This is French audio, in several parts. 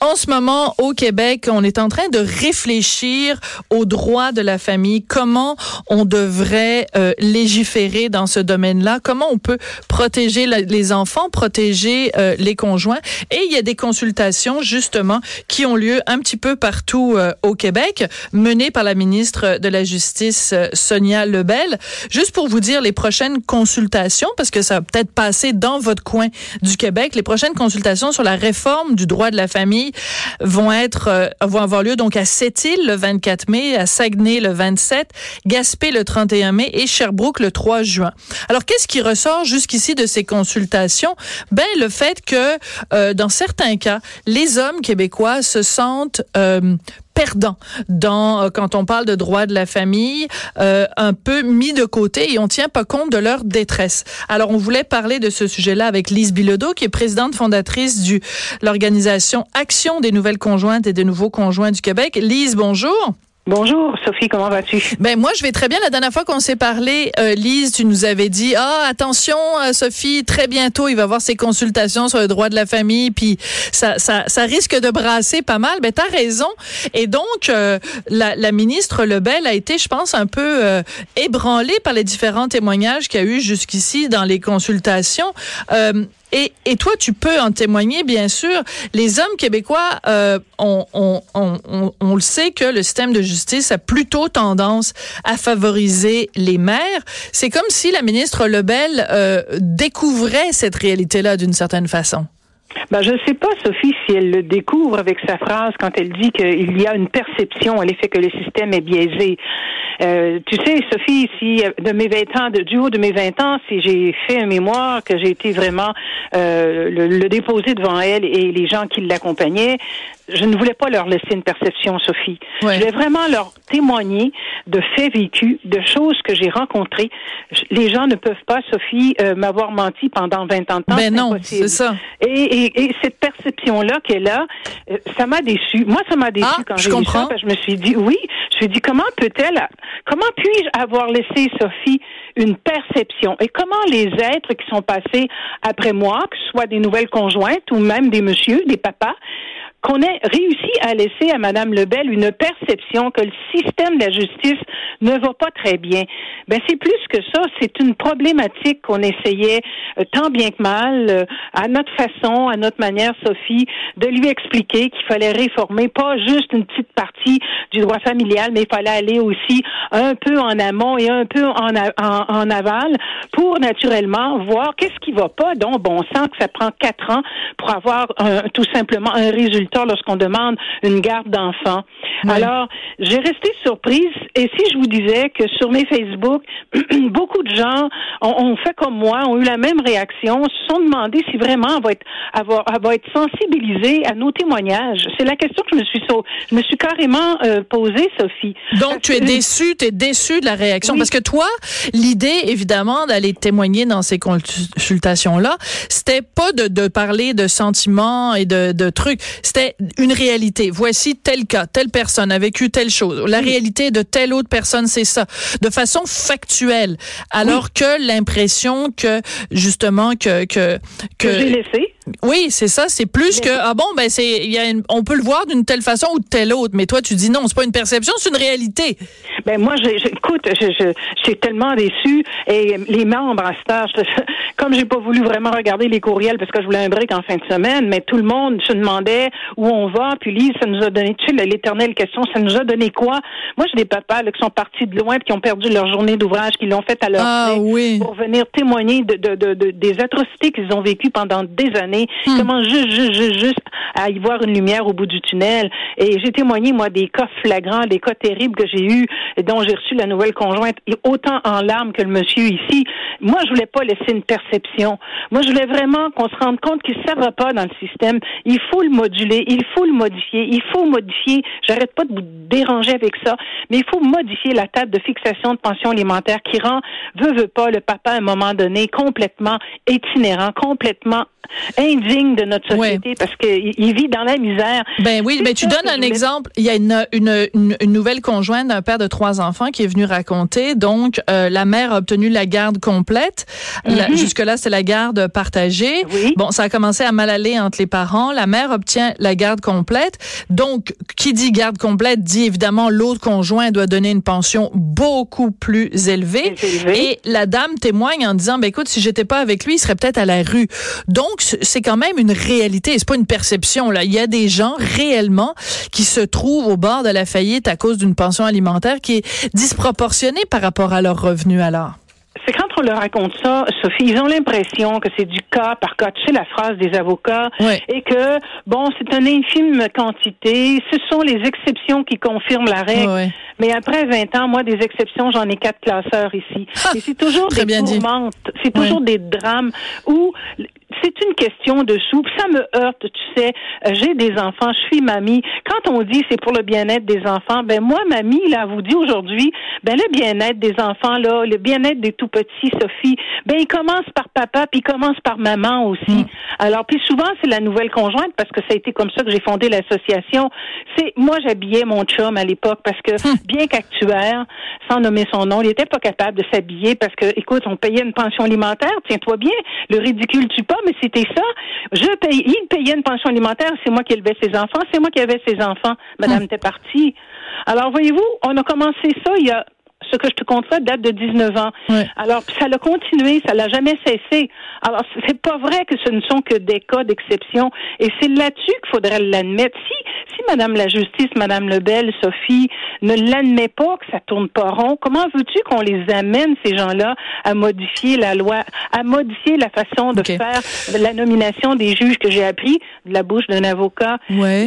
En ce moment, au Québec, on est en train de réfléchir aux droits de la famille, comment on devrait euh, légiférer dans ce domaine-là, comment on peut protéger les enfants, protéger euh, les conjoints? Et il y a des consultations, justement, qui ont lieu un petit peu partout euh, au Québec, menées par la ministre de la Justice, Sonia Lebel. Juste pour vous dire les prochaines consultations, parce que ça va peut-être passer dans votre coin du Québec, les prochaines consultations sur la réforme du droit de la famille vont être euh, vont avoir lieu donc à Sept-Îles le 24 mai, à Saguenay le 27, Gaspé le 31 mai et Sherbrooke le 3 juin. Alors qu'est-ce qui ressort jusqu'ici de ces consultations? Ben le fait que euh, dans certains cas, les hommes québécois se sentent perdants dans euh, quand on parle de droits de la famille, euh, un peu mis de côté et on tient pas compte de leur détresse. Alors on voulait parler de ce sujet-là avec Lise Bilodeau, qui est présidente fondatrice du l'organisation Action des nouvelles conjointes et des nouveaux conjoints du Québec. Lise, bonjour. Bonjour Sophie, comment vas-tu? Ben moi je vais très bien. La dernière fois qu'on s'est parlé, euh, Lise, tu nous avais dit ah attention euh, Sophie, très bientôt il va avoir ses consultations sur le droit de la famille, puis ça ça, ça risque de brasser pas mal. Ben t'as raison. Et donc euh, la, la, ministre Lebel a été, je pense, un peu euh, ébranlée par les différents témoignages qu'il y a eu jusqu'ici dans les consultations. Et, et, toi, tu peux en témoigner, bien sûr. Les hommes québécois, euh, on, on, on, on, le sait que le système de justice a plutôt tendance à favoriser les mères. C'est comme si la ministre Lebel euh, découvrait cette réalité-là d'une certaine façon. Ben, je ne sais pas, Sophie, si elle le découvre avec sa phrase quand elle dit qu'il y a une perception à l'effet que le système est biaisé. Euh, tu sais, Sophie, si euh, de mes 20 ans, de, du haut de mes 20 ans, si j'ai fait un mémoire, que j'ai été vraiment euh, le, déposer devant elle et les gens qui l'accompagnaient, je ne voulais pas leur laisser une perception, Sophie. Je voulais vraiment leur témoigner de faits vécus, de choses que j'ai rencontrées. Les gens ne peuvent pas, Sophie, m'avoir menti pendant 20 ans de temps. Ben non, c'est ça. Et, et, et, cette perception-là qu'elle a, ça m'a déçu. Moi, ça m'a déçu ah, quand j'ai vu ça. Je me suis dit, oui, je me suis dit, comment peut-elle Comment puis-je avoir laissé, Sophie, une perception? Et comment les êtres qui sont passés après moi, que ce soit des nouvelles conjointes ou même des messieurs, des papas, qu'on ait réussi à laisser à Madame Lebel une perception que le système de la justice ne va pas très bien. Ben c'est plus que ça, c'est une problématique qu'on essayait euh, tant bien que mal, euh, à notre façon, à notre manière, Sophie, de lui expliquer qu'il fallait réformer pas juste une petite partie du droit familial, mais il fallait aller aussi un peu en amont et un peu en, aval pour naturellement voir qu'est-ce qui va pas. Donc, bon sent que ça prend quatre ans pour avoir tout simplement un résultat lorsqu'on demande une garde d'enfant. Alors, j'ai resté surprise. Et si je vous disais que sur mes Facebook, beaucoup de gens ont, fait comme moi, ont eu la même réaction, se sont demandé si vraiment elle va être, avoir, va être sensibilisée à nos témoignages. C'est la question que je me suis, je me suis carrément euh, posée, Sophie. Donc, tu es déçue, tu es déçue de la réaction. Parce que toi, l'idée, évidemment, d'aller témoigner dans ces consultations-là, c'était pas de, de parler de sentiments et de, de trucs. C'était une réalité. Voici tel cas, telle personne a vécu telle chose. La réalité de telle autre personne, c'est ça. De façon factuelle. Alors que l'impression que, justement, que, que, que, j'ai laissé. Oui, c'est ça. C'est plus que ah bon ben c'est il y a on peut le voir d'une telle façon ou de telle autre. Mais toi tu dis non, c'est pas une perception, c'est une réalité. Ben moi, écoute, je, je, suis tellement déçue et les membres à stage, comme j'ai pas voulu vraiment regarder les courriels parce que je voulais un break en fin de semaine, mais tout le monde se demandait où on va. Puis Lise, ça nous a donné, tu sais, l'éternelle question, ça nous a donné quoi? Moi, j'ai des papas là, qui sont partis de loin, puis qui ont perdu leur journée d'ouvrage, qui l'ont fait à leur ah, pour venir témoigner de, de, de, des atrocités qu'ils ont vécues pendant des années. Hmm. Comment juste, juste, juste, à y voir une lumière au bout du tunnel. Et j'ai témoigné moi des cas flagrants, des cas terribles que j'ai eus, dont j'ai reçu la nouvelle conjointe, autant en larmes que le monsieur ici. Moi, je voulais pas laisser une perception. Moi, je voulais vraiment qu'on se rende compte que ça va pas dans le système. Il faut le moduler, il faut le modifier, il faut modifier. J'arrête pas de vous déranger avec ça, mais il faut modifier la table de fixation de pension alimentaire qui rend, veut, veut pas, le papa à un moment donné complètement itinérant, complètement indigne de notre société parce qu'il vit dans la misère. Ben oui, mais tu donnes un exemple. Il y a une, une, une, nouvelle conjointe d'un père de trois enfants qui est venu raconter. Donc, euh, la mère a obtenu la garde complète. Mm-hmm. Jusque-là, c'est la garde partagée. Bon, ça a commencé à mal aller entre les parents. La mère obtient la garde complète. Donc, qui dit garde complète dit évidemment l'autre conjoint doit donner une pension beaucoup plus élevée. Et la dame témoigne en disant, ben écoute, si j'étais pas avec lui, il serait peut-être à la rue. Donc, c'est quand même une réalité. C'est pas une perception, là. Il y a des gens réellement qui se trouvent au bord de la faillite à cause d'une pension alimentaire qui est disproportionnée par rapport à leurs revenus, alors on leur raconte ça, Sophie, ils ont l'impression que c'est du cas par cas. Tu sais la phrase des avocats et que bon, c'est une infime quantité. Ce sont les exceptions qui confirment la règle. Mais après 20 ans, moi, des exceptions, j'en ai quatre classeurs ici. Ah, et c'est toujours des tourmentes, c'est toujours des drames où c'est une question de sous. Ça me heurte, tu sais. Euh, j'ai des enfants, je suis mamie. Quand on dit c'est pour le bien-être des enfants, ben moi, mamie, là, vous dit aujourd'hui, ben le bien-être des enfants, là, le bien-être des tout petits, Sophie, ben il commence par papa, puis il commence par maman aussi. Mm. Alors, puis souvent, c'est la nouvelle conjointe, parce que ça a été comme ça que j'ai fondé l'association. C'est moi, j'habillais mon chum à l'époque, parce que mm. bien qu'actuaire, sans nommer son nom, il était pas capable de s'habiller parce que, écoute, on payait une pension alimentaire, tiens-toi bien, le ridicule tu pas, mais c'était ça. Je paye, il payait une pension alimentaire, c'est moi qui élevais ses enfants, c'est moi qui avais ses enfants. Madame était partie. Alors, voyez-vous, on a commencé ça il y a ce que je te compte là date de 19 ans. Alors, ça l'a continué, ça l'a jamais cessé. Alors, c'est pas vrai que ce ne sont que des cas d'exception. Et c'est là-dessus qu'il faudrait l'admettre. Si, si Madame la Justice, Madame Lebel, Sophie, ne l'admet pas, que ça tourne pas rond, comment veux-tu qu'on les amène, ces gens-là, à modifier la loi, à modifier la façon de faire la nomination des juges que j'ai appris? De la bouche d'un avocat?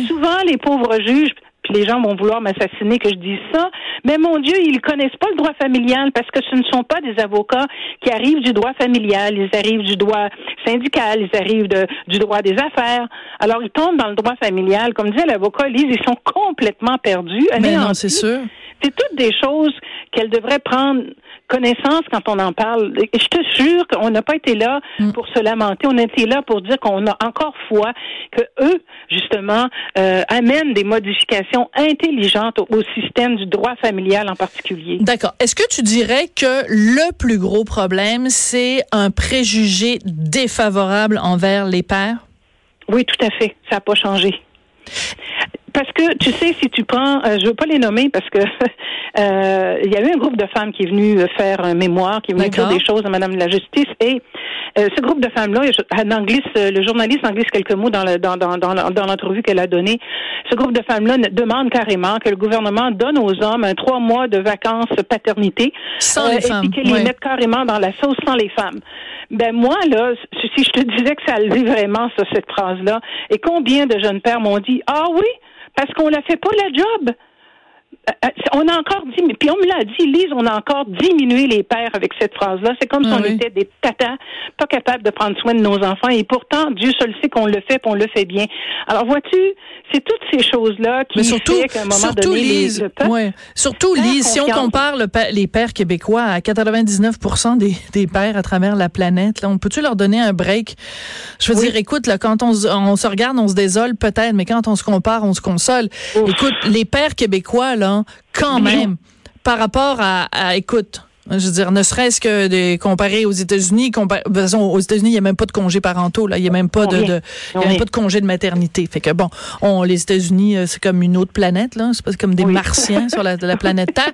Souvent, les pauvres juges, puis les gens vont vouloir m'assassiner que je dise ça. Mais mon Dieu, ils connaissent pas le droit familial parce que ce ne sont pas des avocats qui arrivent du droit familial, ils arrivent du droit syndical, ils arrivent de, du droit des affaires. Alors ils tombent dans le droit familial. Comme disait l'avocat Lise, ils sont complètement perdus. Mais non, c'est sûr. C'est toutes des choses qu'elle devrait prendre connaissance quand on en parle. Je te jure qu'on n'a pas été là mm. pour se lamenter. On a été là pour dire qu'on a encore foi que eux, justement, euh, amènent des modifications intelligentes au, au système du droit familial en particulier. D'accord. Est-ce que tu dirais que le plus gros problème, c'est un préjugé défavorable envers les pères? Oui, tout à fait. Ça n'a pas changé. Parce que tu sais, si tu prends, euh, je veux pas les nommer parce que euh, il y a eu un groupe de femmes qui est venu faire un mémoire, qui est venu dire des choses à Madame la Justice, et euh, ce groupe de femmes-là, en anglais, le journaliste en glisse quelques mots dans, le, dans, dans, dans, l'entrevue qu'elle a donnée. Ce groupe de femmes-là demande carrément que le gouvernement donne aux hommes un trois mois de vacances paternité, sans les femmes, et qu'ils les mettent carrément dans la sauce sans les femmes. Ben moi là, si je te disais que ça allait vraiment ça, cette phrase-là, et combien de jeunes pères m'ont dit ah oui parce qu'on la fait pas la job. Euh, euh, on a encore dit, puis on me l'a dit, Lise, on a encore diminué les pères avec cette phrase-là. C'est comme si on était des tatas, pas capables de prendre soin de nos enfants. Et pourtant, Dieu seul sait qu'on le fait, qu'on le fait bien. Alors vois-tu, c'est toutes ces choses-là qui surtout, fait qu'à un moment surtout, donné, Lise, ouais. Surtout, Lise, si on compare les pères québécois à 99% des, des pères à travers la planète, là, on peut-tu leur donner un break? Je veux dire, écoute, là, quand on, on se regarde, on se désole peut-être, mais quand on se compare, on se console. Écoute, les pères québécois, là, quand même, par rapport à, à écoute, je veux dire, ne serait-ce que de comparer aux États-Unis, de aux États-Unis, il n'y a même pas de congé parentaux, là. Il n'y a même pas de, de il y a même pas de congé de maternité. Fait que bon, on, les États-Unis, euh, c'est comme une autre planète, là. C'est pas comme des martiens sur la, la, planète Terre.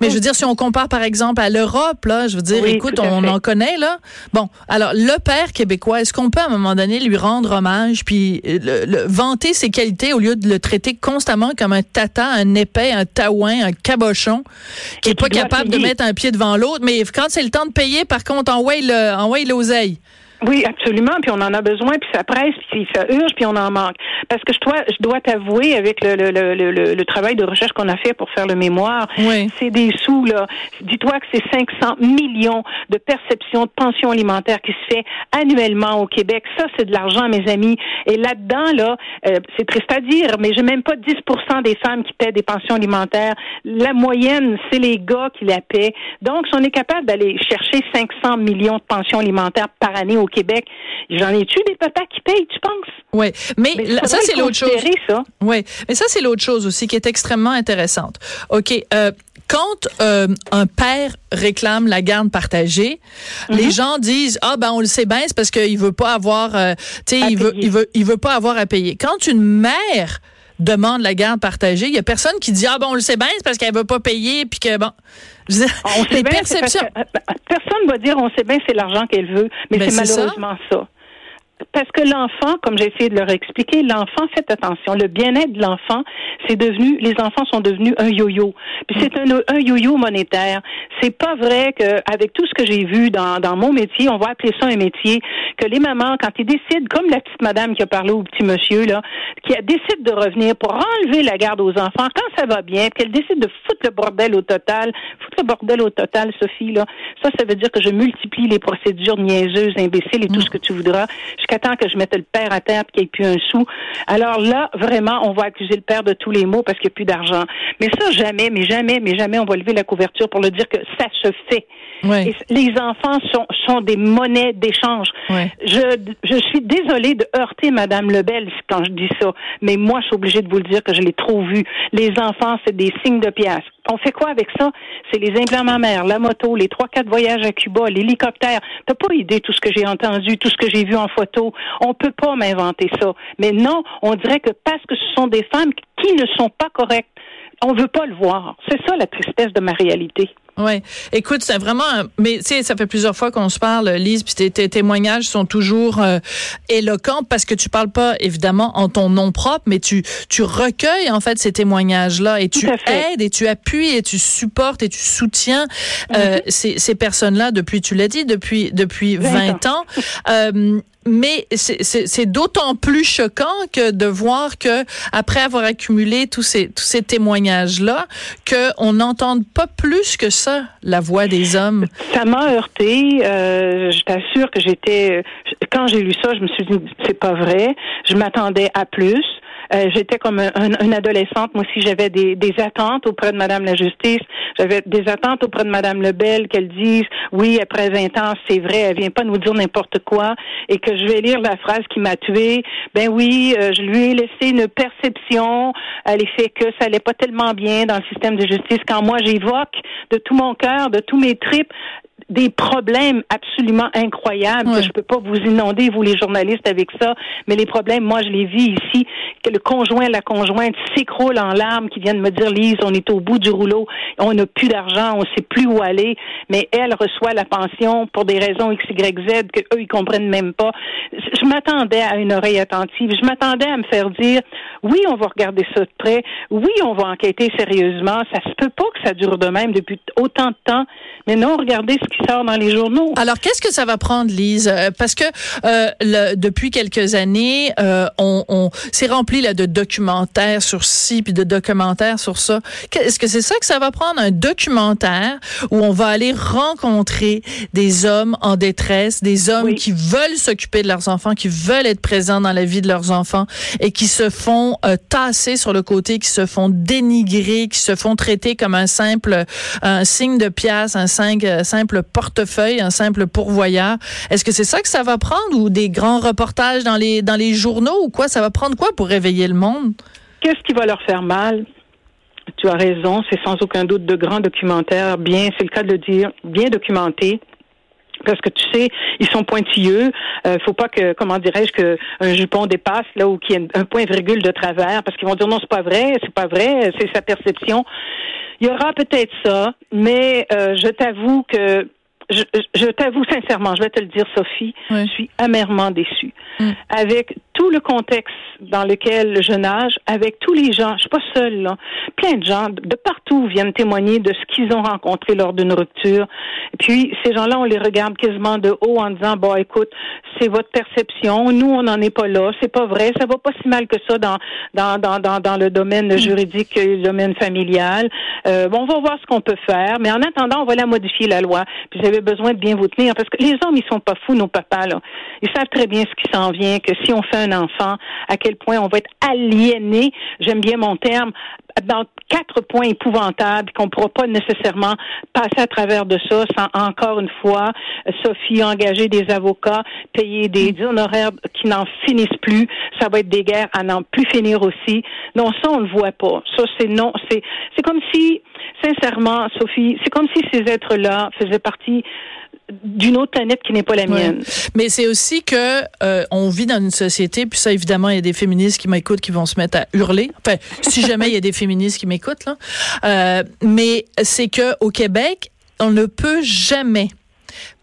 Mais je veux dire, si on compare, par exemple, à l'Europe, là, je veux dire, écoute, on en connaît, là. Bon. Alors, le père québécois, est-ce qu'on peut, à un moment donné, lui rendre hommage puis euh, le, vanter ses qualités au lieu de le traiter constamment comme un tata, un épais, un taouin, un cabochon, qui est pas capable de mettre un pied devant l'autre, mais quand c'est le temps de payer, par contre, envoie l'oseille. Oui, absolument. Puis on en a besoin, puis ça presse, puis ça urge, puis on en manque. Parce que je dois, je dois t'avouer, avec le, le, le, le, travail de recherche qu'on a fait pour faire le mémoire, c'est des sous, là. Dis-toi que c'est 500 millions de perceptions de pensions alimentaires qui se fait annuellement au Québec. Ça, c'est de l'argent, mes amis. Et là-dedans, là, euh, c'est triste à dire, mais j'ai même pas 10% des femmes qui paient des pensions alimentaires. La moyenne, c'est les gars qui la paient. Donc, si on est capable d'aller chercher 500 millions de pensions alimentaires par année au Québec. J'en ai-tu des papas qui payent, tu penses? Oui, mais, ça, c'est l'autre chose. Oui, mais ça, c'est l'autre chose aussi qui est extrêmement intéressante. OK, euh, quand euh, un père réclame la garde partagée, les mhm. gens disent ah ben on le sait bien c'est parce qu'il veut pas avoir euh, tu sais il veut il veut il veut pas avoir à payer. Quand une mère demande la garde partagée, il y a personne qui dit ah ben on le sait bien c'est parce qu'elle veut pas payer puis que bon. On sait bien, perceptions. euh, personne va dire on sait bien c'est l'argent qu'elle veut mais ben, c'est malheureusement ça parce que l'enfant, comme j'ai essayé de leur expliquer, l'enfant, faites attention, le bien-être de l'enfant, c'est devenu, les enfants sont devenus un yo-yo. Puis c'est un, un yo-yo monétaire. C'est pas vrai qu'avec tout ce que j'ai vu dans, dans mon métier, on va appeler ça un métier, que les mamans, quand ils décident, comme la petite madame qui a parlé au petit monsieur, là, qui décide de revenir pour enlever la garde aux enfants quand ça va bien, qu'elle décide de foutre le bordel au total, foutre le bordel au total, Sophie, là, ça, ça veut dire que je multiplie les procédures niaiseuses, imbéciles et tout ce que tu voudras tant que je mette le père à terre et qu'il n'y ait plus un sou. Alors là, vraiment, on va accuser le père de tous les maux parce qu'il n'y a plus d'argent. Mais ça, jamais, mais jamais, mais jamais, on va lever la couverture pour le dire que ça se fait. les enfants sont, sont des monnaies d'échange. Je, je suis désolée de heurter Madame Lebel quand je dis ça, mais moi, je suis obligée de vous le dire que je l'ai trop vu. Les enfants, c'est des signes de pièce. On fait quoi avec ça? C'est les implants mammaires, la moto, les trois, quatre voyages à Cuba, l'hélicoptère. T'as pas idée tout ce que j'ai entendu, tout ce que j'ai vu en photo. On peut pas m'inventer ça. Mais non, on dirait que parce que ce sont des femmes qui ne sont pas correctes, on veut pas le voir. C'est ça la tristesse de ma réalité. Oui. Écoute, c'est vraiment, mais tu sais, ça fait plusieurs fois qu'on se parle, Lise, puis tes, témoignages sont toujours euh, éloquents parce que tu parles pas évidemment en ton nom propre, mais tu tu recueilles en fait ces témoignages-là et tu aides et tu appuies et tu supportes et tu soutiens euh, mm-hmm. ces, ces personnes-là depuis, tu l'as dit, depuis depuis 20, ans. Euh, mais c'est d'autant plus choquant que de voir que après avoir accumulé tous ces tous ces témoignages là, que on n'entende pas plus que ça la voix des hommes. Ça m'a heurté. Euh, je t'assure que j'étais quand j'ai lu ça, je me suis dit c'est pas vrai. Je m'attendais à plus. Euh, j'étais comme une adolescente. Moi aussi, j'avais des, des, attentes auprès de Madame la Justice. J'avais des attentes auprès de Madame Lebel qu'elle dise oui, après 20 ans, c'est vrai, elle vient pas nous dire n'importe quoi et que je vais lire la phrase qui m'a tuée. Ben oui, euh, je lui ai laissé une perception à l'effet que ça allait pas tellement bien dans le système de justice quand moi j'évoque de tout mon cœur, de tous mes tripes des problèmes absolument incroyables je peux pas vous inonder vous les journalistes avec ça, mais les problèmes moi je les vis ici que le conjoint la conjointe s'écroule en larmes qui viennent me dire Lise, on est au bout du rouleau, on n'a plus d'argent, on sait plus où aller, mais elle reçoit la pension pour des raisons X Y Z que eux ils comprennent même pas. Je m'attendais à une oreille attentive, je m'attendais à me faire dire oui, on va regarder ça de près, oui, on va enquêter sérieusement, ça se peut pas que ça dure de même depuis autant de temps, mais non, regardez ce qui sort dans les journaux. Alors, qu'est-ce que ça va prendre, Lise? Euh, parce que euh, le, depuis quelques années, euh, on, on s'est rempli là, de documentaires sur ci, puis de documentaires sur ça. Est-ce que c'est ça que ça va prendre, un documentaire où on va aller rencontrer des hommes en détresse, des hommes qui veulent s'occuper de leurs enfants, qui veulent être présents dans la vie de leurs enfants et qui se font tasser sur le côté, qui se font dénigrer, qui se font traiter comme un simple un signe de pièce, un simple portefeuille, un simple pourvoyeur. Est-ce que c'est ça que ça va prendre ou des grands reportages dans les, dans les journaux ou quoi? Ça va prendre quoi pour réveiller le monde? Qu'est-ce qui va leur faire mal? Tu as raison, c'est sans aucun doute de grands documentaires, bien, c'est le cas de le dire, bien documentés parce que tu sais, ils sont pointilleux. Euh, faut pas que, comment dirais-je, que un jupon dépasse là où qu'il y ait un point virgule de travers, parce qu'ils vont dire non, c'est pas vrai, c'est pas vrai, c'est sa perception. Il y aura peut-être ça, mais euh, je t'avoue que je, je t'avoue sincèrement, je vais te le dire, Sophie, je suis amèrement déçue. Mm. Avec tout le contexte dans lequel je nage, avec tous les gens, je suis pas seule, là, plein de gens de partout viennent témoigner de ce qu'ils ont rencontré lors d'une rupture. Et puis, ces gens-là, on les regarde quasiment de haut en disant, bon, écoute, c'est votre perception, nous, on n'en est pas là, c'est pas vrai, ça va pas si mal que ça dans, dans, dans, dans, dans le domaine mm. juridique et le domaine familial. Euh, bon, on va voir ce qu'on peut faire, mais en attendant, on va la modifier, la loi. Puis, besoin de bien vous tenir, parce que les hommes, ils sont pas fous, nos papas, là. Ils savent très bien ce qui s'en vient, que si on fait un enfant, à quel point on va être aliéné, j'aime bien mon terme, dans quatre points épouvantables qu'on ne pourra pas nécessairement passer à travers de ça sans encore une fois Sophie engager des avocats, payer des, honoraires qui n'en finissent plus. Ça va être des guerres à n'en plus finir aussi. Non, ça on ne voit pas. Ça c'est non, c'est c'est comme si sincèrement Sophie, c'est comme si ces êtres-là faisaient partie d'une autre planète qui n'est pas la mienne. Mais c'est aussi que euh, on vit dans une société, puis ça évidemment il y a des féministes qui m'écoutent qui vont se mettre à hurler. Enfin, si jamais il y a des féministes qui m'écoutent là, euh, mais c'est que au Québec, on ne peut jamais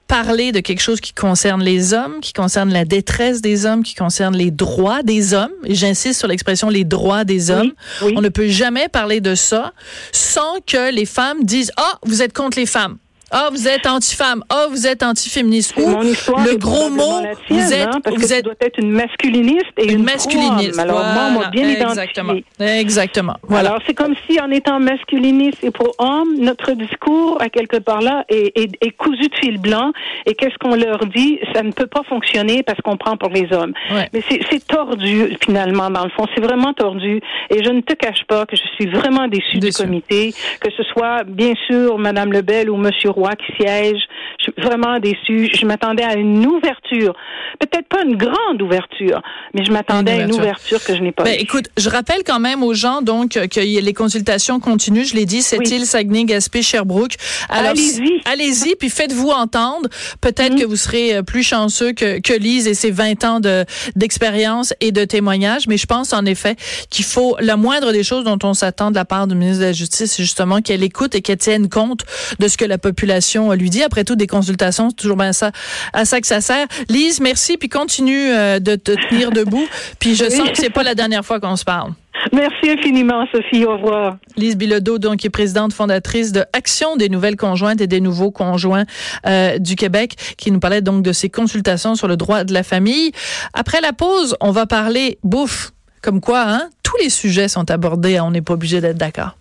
parler de quelque chose qui concerne les hommes, qui concerne la détresse des hommes, qui concerne les droits des hommes. J'insiste sur l'expression les droits des hommes. On ne peut jamais parler de ça sans que les femmes disent ah vous êtes contre les femmes. Ah, vous êtes anti-femme. Ah, vous êtes anti-féministe. Ou le gros mot, vous êtes, hein, parce vous que êtes, être une masculiniste et une, masculiniste. Alors moi, on m'a bien Exactement. identifié. Exactement. Voilà. Alors c'est comme si en étant masculiniste et pro-homme, notre discours à quelque part là est, est, est cousu de fil blanc. Et qu'est-ce qu'on leur dit? Ça ne peut pas fonctionner parce qu'on prend pour les hommes. Mais c'est tordu finalement dans le fond. C'est vraiment tordu. Et je ne te cache pas que je suis vraiment déçue du comité, que ce soit bien sûr Madame Lebel ou Monsieur qui siège. Je suis vraiment déçue. Je m'attendais à une ouverture. Peut-être pas une grande ouverture, mais je m'attendais à une ouverture que je n'ai pas ben, Écoute, je rappelle quand même aux gens donc que les consultations continuent. Je l'ai dit, c'est île Saguenay, Gaspé, Sherbrooke. allez-y. Allez-y, puis faites-vous entendre. Peut-être mm. que vous serez euh, plus chanceux que, que Lise et ses 20 ans de, d'expérience et de témoignage. Mais je pense en effet qu'il faut la moindre des choses dont on s'attend de la part du ministre de la Justice, c'est justement qu'elle écoute et qu'elle tienne compte de ce que la population lui dit. Après tout, des consultations, c'est toujours bien ça, à ça que ça sert. Lise, merci, puis continue euh, de te tenir debout. Puis je sens que c'est pas la dernière fois qu'on se parle. Merci infiniment, Sophie. Au revoir. Lise Bilodeau, donc, qui est présidente fondatrice de Action des nouvelles conjointes et des nouveaux conjoints euh, du Québec, qui nous parlait donc de ses consultations sur le droit de la famille. Après la pause, on va parler bouffe. Comme quoi, hein, tous les sujets sont abordés. On n'est pas obligé d'être d'accord.